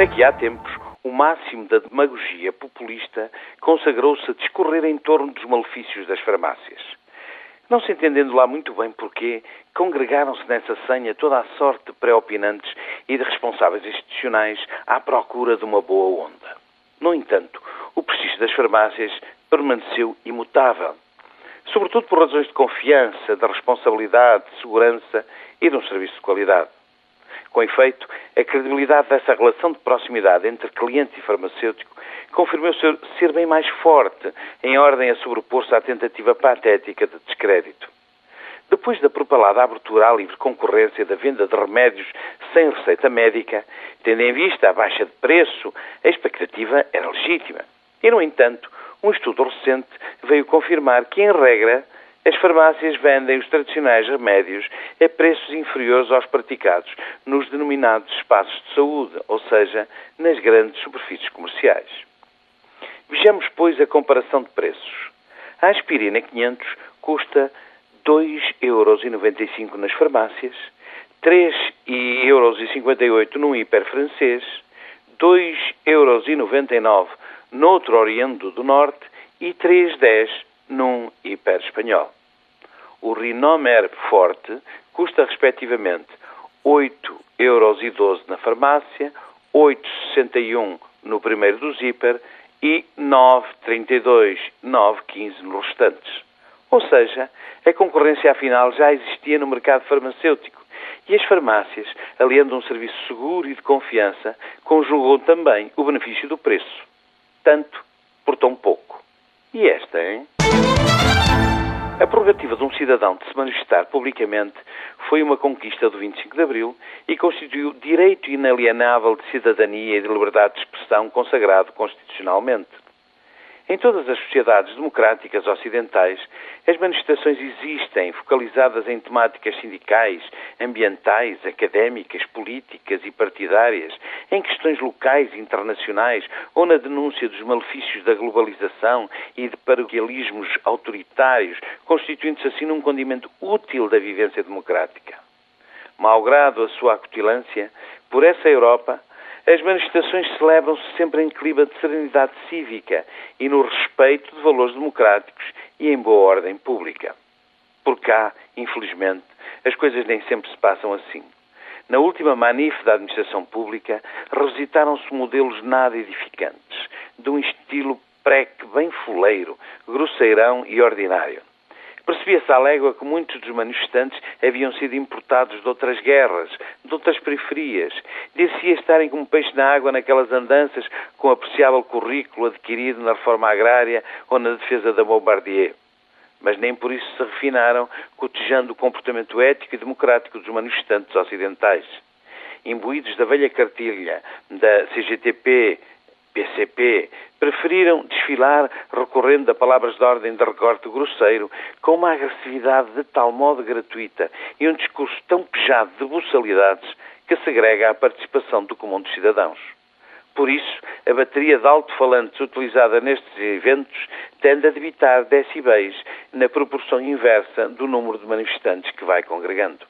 Aqui há tempos, o máximo da demagogia populista consagrou-se a discorrer em torno dos malefícios das farmácias. Não se entendendo lá muito bem porquê, congregaram-se nessa senha toda a sorte de pré-opinantes e de responsáveis institucionais à procura de uma boa onda. No entanto, o prestígio das farmácias permaneceu imutável, sobretudo por razões de confiança, de responsabilidade, de segurança e de um serviço de qualidade. Com efeito, a credibilidade dessa relação de proximidade entre cliente e farmacêutico confirmou ser, ser bem mais forte, em ordem a sobrepor-se à tentativa patética de descrédito. Depois da propalada abertura à livre concorrência da venda de remédios sem receita médica, tendo em vista a baixa de preço, a expectativa era legítima. E, no entanto, um estudo recente veio confirmar que, em regra, as farmácias vendem os tradicionais remédios a preços inferiores aos praticados nos denominados espaços de saúde, ou seja, nas grandes superfícies comerciais. Vejamos, pois, a comparação de preços. A aspirina 500 custa 2,95 euros nas farmácias, 3,58 euros num hiper francês, 2,99 euros noutro Oriente do Norte e 3,10 num hiper espanhol. O Rinomer Forte custa respectivamente 8,12 euros na farmácia, 8,61 no primeiro do hiper e 9,32, 9,15 nos restantes. Ou seja, a concorrência afinal já existia no mercado farmacêutico e as farmácias, aliando um serviço seguro e de confiança, conjugam também o benefício do preço. Tanto por tão pouco. E esta, hein? A prerrogativa de um cidadão de se manifestar publicamente foi uma conquista do 25 de Abril e constituiu direito inalienável de cidadania e de liberdade de expressão consagrado constitucionalmente. Em todas as sociedades democráticas ocidentais, as manifestações existem, focalizadas em temáticas sindicais, ambientais, académicas, políticas e partidárias, em questões locais e internacionais ou na denúncia dos malefícios da globalização e de paroquialismos autoritários, constituindo-se assim num condimento útil da vivência democrática. Malgrado a sua acutilância, por essa Europa, as manifestações celebram-se sempre em clima de serenidade cívica e no respeito de valores democráticos e em boa ordem pública. Por cá, infelizmente, as coisas nem sempre se passam assim. Na última manif da administração pública, revisitaram-se modelos nada edificantes, de um estilo preque bem fuleiro, grosseirão e ordinário. Percebia-se à légua que muitos dos manifestantes haviam sido importados de outras guerras, de outras periferias. Dir-se-ia estarem como peixe na água naquelas andanças com apreciável currículo adquirido na reforma agrária ou na defesa da Bombardier. Mas nem por isso se refinaram, cotejando o comportamento ético e democrático dos manifestantes ocidentais. Imbuídos da velha cartilha da CGTP, PCP, preferiram desfilar recorrendo a palavras de ordem de recorte grosseiro, com uma agressividade de tal modo gratuita e um discurso tão pejado de buçalidades que segrega a participação do comum dos cidadãos. Por isso, a bateria de alto-falantes utilizada nestes eventos tende a debitar decibéis na proporção inversa do número de manifestantes que vai congregando.